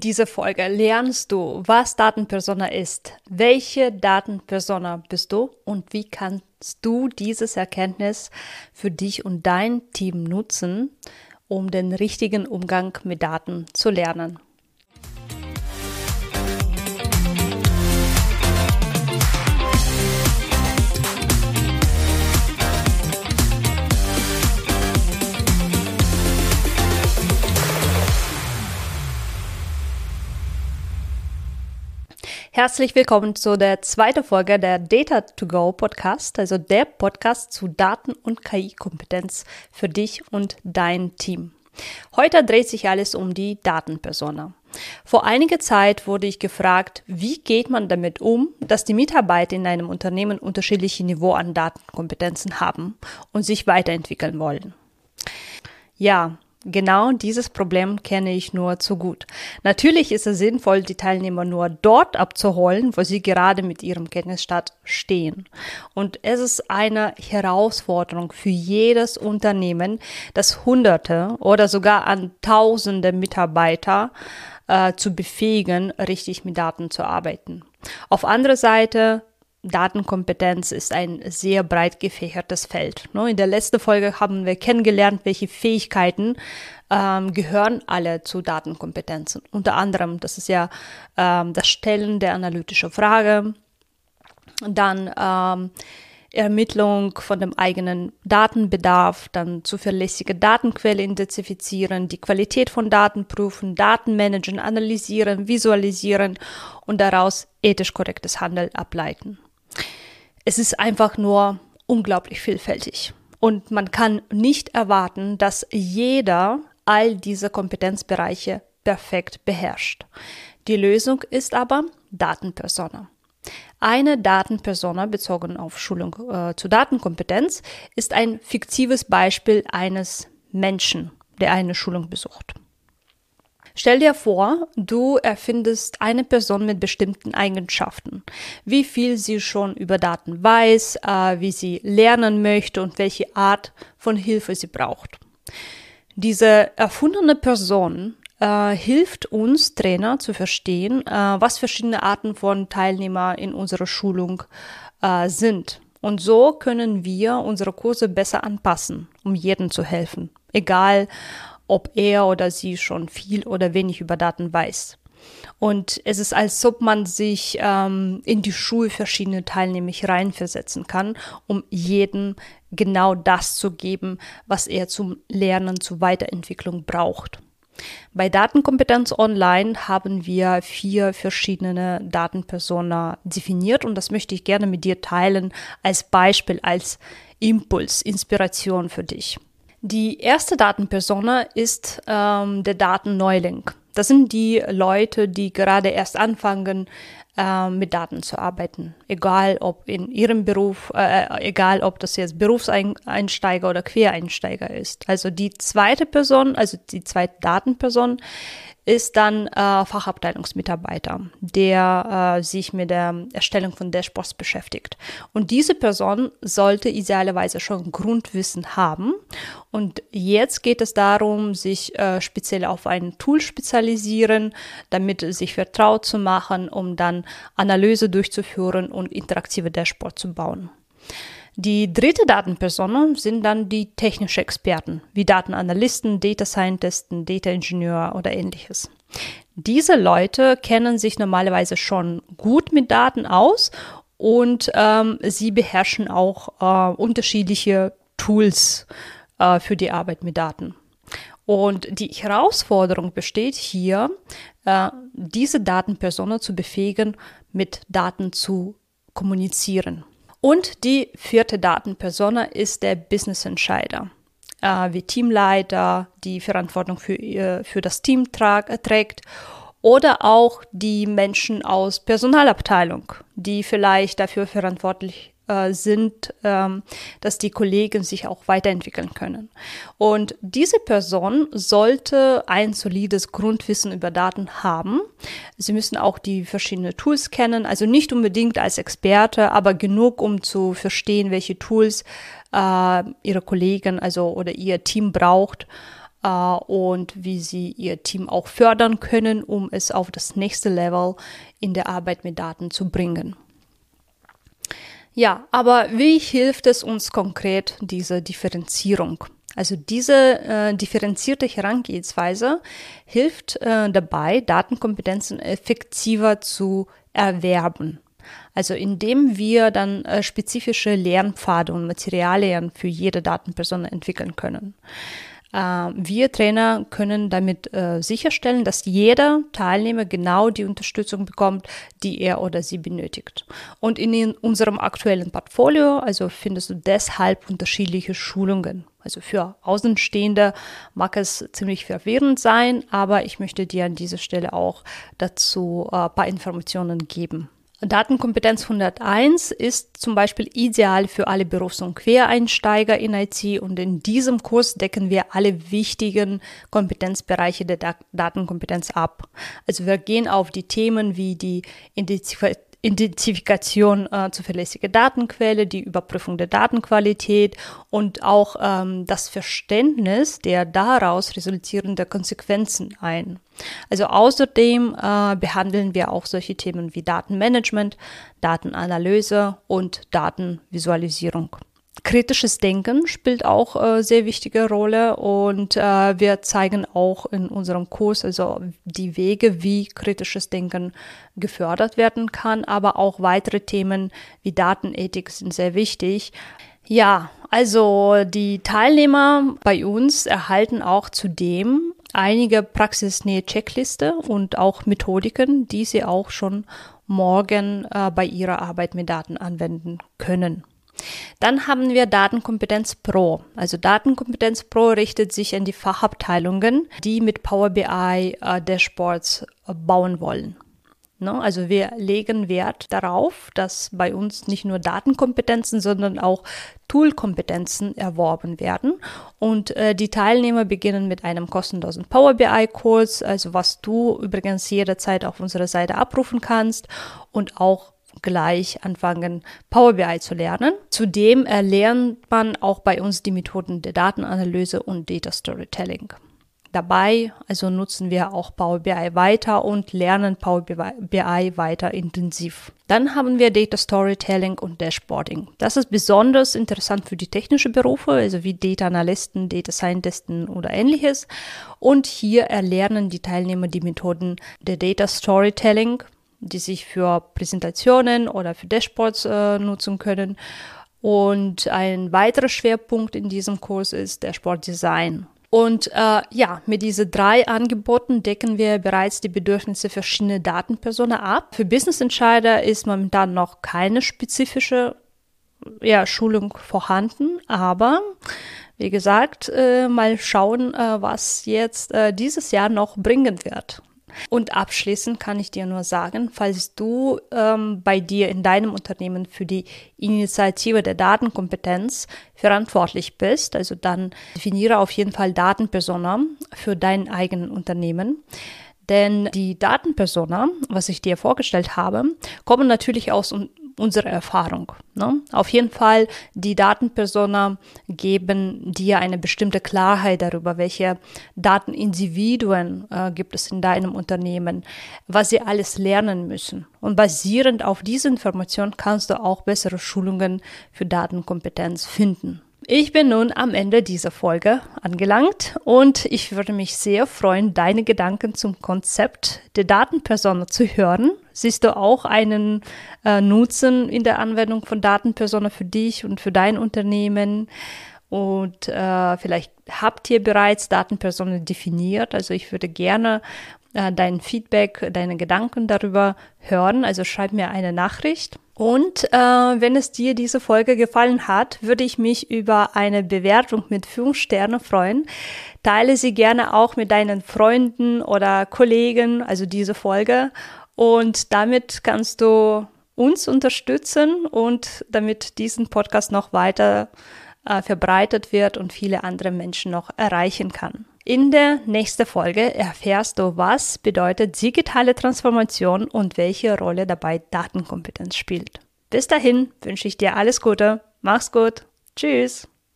In dieser Folge lernst du, was Datenpersona ist, welche Datenpersona bist du und wie kannst du dieses Erkenntnis für dich und dein Team nutzen, um den richtigen Umgang mit Daten zu lernen. Herzlich willkommen zu der zweiten Folge der Data to Go Podcast, also der Podcast zu Daten- und KI-Kompetenz für dich und dein Team. Heute dreht sich alles um die Datenpersona. Vor einiger Zeit wurde ich gefragt, wie geht man damit um, dass die Mitarbeiter in einem Unternehmen unterschiedliche Niveau an Datenkompetenzen haben und sich weiterentwickeln wollen. Ja, Genau dieses Problem kenne ich nur zu gut. Natürlich ist es sinnvoll, die Teilnehmer nur dort abzuholen, wo sie gerade mit ihrem Kenntnisstand stehen. Und es ist eine Herausforderung für jedes Unternehmen, das Hunderte oder sogar an Tausende Mitarbeiter äh, zu befähigen, richtig mit Daten zu arbeiten. Auf andere Seite Datenkompetenz ist ein sehr breit gefächertes Feld. Ne? In der letzten Folge haben wir kennengelernt, welche Fähigkeiten ähm, gehören alle zu Datenkompetenzen. Unter anderem, das ist ja ähm, das Stellen der analytischen Frage, dann ähm, Ermittlung von dem eigenen Datenbedarf, dann zuverlässige Datenquelle identifizieren, die Qualität von Daten prüfen, Daten managen, analysieren, visualisieren und daraus ethisch korrektes Handeln ableiten es ist einfach nur unglaublich vielfältig. Und man kann nicht erwarten, dass jeder all diese Kompetenzbereiche perfekt beherrscht. Die Lösung ist aber Datenpersona. Eine Datenpersona bezogen auf Schulung äh, zu Datenkompetenz ist ein fiktives Beispiel eines Menschen, der eine Schulung besucht. Stell dir vor, du erfindest eine Person mit bestimmten Eigenschaften, wie viel sie schon über Daten weiß, äh, wie sie lernen möchte und welche Art von Hilfe sie braucht. Diese erfundene Person äh, hilft uns Trainer zu verstehen, äh, was verschiedene Arten von Teilnehmer in unserer Schulung äh, sind. Und so können wir unsere Kurse besser anpassen, um jedem zu helfen. Egal, ob er oder sie schon viel oder wenig über Daten weiß. Und es ist, als ob man sich ähm, in die Schuhe verschiedener Teilnehmer reinversetzen kann, um jedem genau das zu geben, was er zum Lernen, zur Weiterentwicklung braucht. Bei Datenkompetenz Online haben wir vier verschiedene Datenpersona definiert und das möchte ich gerne mit dir teilen als Beispiel, als Impuls, Inspiration für dich. Die erste Datenpersona ist ähm, der Datenneuling. Das sind die Leute, die gerade erst anfangen, äh, mit Daten zu arbeiten. Egal ob in ihrem Beruf, äh, egal ob das jetzt Berufseinsteiger oder Quereinsteiger ist. Also die zweite Person, also die zweite Datenperson ist dann äh, Fachabteilungsmitarbeiter, der äh, sich mit der Erstellung von Dashboards beschäftigt. Und diese Person sollte idealerweise schon Grundwissen haben. Und jetzt geht es darum, sich äh, speziell auf ein Tool spezialisieren, damit sich vertraut zu machen, um dann Analyse durchzuführen und interaktive Dashboards zu bauen. Die dritte Datenperson sind dann die technischen Experten, wie Datenanalysten, Data Scientisten, Data Engineer oder ähnliches. Diese Leute kennen sich normalerweise schon gut mit Daten aus und ähm, sie beherrschen auch äh, unterschiedliche Tools äh, für die Arbeit mit Daten. Und die Herausforderung besteht hier, äh, diese Datenpersonen zu befähigen, mit Daten zu kommunizieren. Und die vierte Datenpersona ist der Business Entscheider, äh, wie Teamleiter, die Verantwortung für, für das Team äh, trägt oder auch die Menschen aus Personalabteilung, die vielleicht dafür verantwortlich äh, sind, ähm, dass die Kollegen sich auch weiterentwickeln können. Und diese Person sollte ein solides Grundwissen über Daten haben. Sie müssen auch die verschiedenen Tools kennen, also nicht unbedingt als Experte, aber genug, um zu verstehen, welche Tools äh, ihre Kollegen, also oder ihr Team braucht äh, und wie sie ihr Team auch fördern können, um es auf das nächste Level in der Arbeit mit Daten zu bringen. Ja, aber wie hilft es uns konkret, diese Differenzierung? Also diese äh, differenzierte Herangehensweise hilft äh, dabei, Datenkompetenzen effektiver zu erwerben. Also indem wir dann äh, spezifische Lernpfade und Materialien für jede Datenperson entwickeln können. Äh, wir Trainer können damit äh, sicherstellen, dass jeder Teilnehmer genau die Unterstützung bekommt, die er oder sie benötigt. Und in unserem aktuellen Portfolio, also findest du deshalb unterschiedliche Schulungen. Also für Außenstehende mag es ziemlich verwirrend sein, aber ich möchte dir an dieser Stelle auch dazu ein paar Informationen geben. Datenkompetenz 101 ist zum Beispiel ideal für alle Berufs- und Quereinsteiger in IT und in diesem Kurs decken wir alle wichtigen Kompetenzbereiche der Datenkompetenz ab. Also wir gehen auf die Themen wie die Identifikation Identifikation äh, zuverlässige Datenquelle, die Überprüfung der Datenqualität und auch ähm, das Verständnis der daraus resultierenden Konsequenzen ein. Also außerdem äh, behandeln wir auch solche Themen wie Datenmanagement, Datenanalyse und Datenvisualisierung kritisches Denken spielt auch äh, sehr wichtige Rolle und äh, wir zeigen auch in unserem Kurs also die Wege, wie kritisches Denken gefördert werden kann, aber auch weitere Themen wie Datenethik sind sehr wichtig. Ja, also die Teilnehmer bei uns erhalten auch zudem einige praxisnähe Checkliste und auch Methodiken, die sie auch schon morgen äh, bei ihrer Arbeit mit Daten anwenden können. Dann haben wir Datenkompetenz Pro. Also Datenkompetenz Pro richtet sich an die Fachabteilungen, die mit Power BI äh, Dashboards äh, bauen wollen. Ne? Also wir legen Wert darauf, dass bei uns nicht nur Datenkompetenzen, sondern auch Toolkompetenzen erworben werden. Und äh, die Teilnehmer beginnen mit einem kostenlosen Power BI-Kurs, also was du übrigens jederzeit auf unserer Seite abrufen kannst und auch gleich anfangen, Power BI zu lernen. Zudem erlernt man auch bei uns die Methoden der Datenanalyse und Data Storytelling. Dabei also nutzen wir auch Power BI weiter und lernen Power BI weiter intensiv. Dann haben wir Data Storytelling und Dashboarding. Das ist besonders interessant für die technischen Berufe, also wie Data Analysten, Data Scientisten oder ähnliches. Und hier erlernen die Teilnehmer die Methoden der Data Storytelling, die sich für Präsentationen oder für Dashboards äh, nutzen können. Und ein weiterer Schwerpunkt in diesem Kurs ist Dashboard-Design. Und äh, ja, mit diesen drei Angeboten decken wir bereits die Bedürfnisse verschiedener Datenpersonen ab. Für Business Entscheider ist momentan noch keine spezifische ja, Schulung vorhanden, aber wie gesagt, äh, mal schauen, äh, was jetzt äh, dieses Jahr noch bringen wird. Und abschließend kann ich dir nur sagen, falls du ähm, bei dir in deinem Unternehmen für die Initiative der Datenkompetenz verantwortlich bist, also dann definiere auf jeden Fall Datenpersona für dein eigenes Unternehmen. Denn die Datenpersona, was ich dir vorgestellt habe, kommen natürlich aus unsere Erfahrung. Ne? Auf jeden Fall, die Datenpersona geben dir eine bestimmte Klarheit darüber, welche Datenindividuen äh, gibt es in deinem Unternehmen, was sie alles lernen müssen. Und basierend auf dieser Information kannst du auch bessere Schulungen für Datenkompetenz finden. Ich bin nun am Ende dieser Folge angelangt und ich würde mich sehr freuen, deine Gedanken zum Konzept der Datenpersona zu hören. Siehst du auch einen äh, Nutzen in der Anwendung von Datenpersona für dich und für dein Unternehmen? Und äh, vielleicht habt ihr bereits Datenpersona definiert. Also ich würde gerne äh, dein Feedback, deine Gedanken darüber hören. Also schreib mir eine Nachricht. Und äh, wenn es dir diese Folge gefallen hat, würde ich mich über eine Bewertung mit fünf Sternen freuen. Teile sie gerne auch mit deinen Freunden oder Kollegen, also diese Folge. Und damit kannst du uns unterstützen und damit diesen Podcast noch weiter äh, verbreitet wird und viele andere Menschen noch erreichen kann. In der nächsten Folge erfährst du, was bedeutet digitale Transformation und welche Rolle dabei Datenkompetenz spielt. Bis dahin wünsche ich dir alles Gute. Mach's gut. Tschüss.